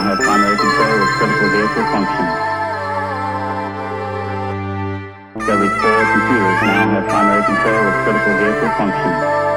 now have primary control of critical vehicle functions. Discovery's four computers now have primary control of critical vehicle functions.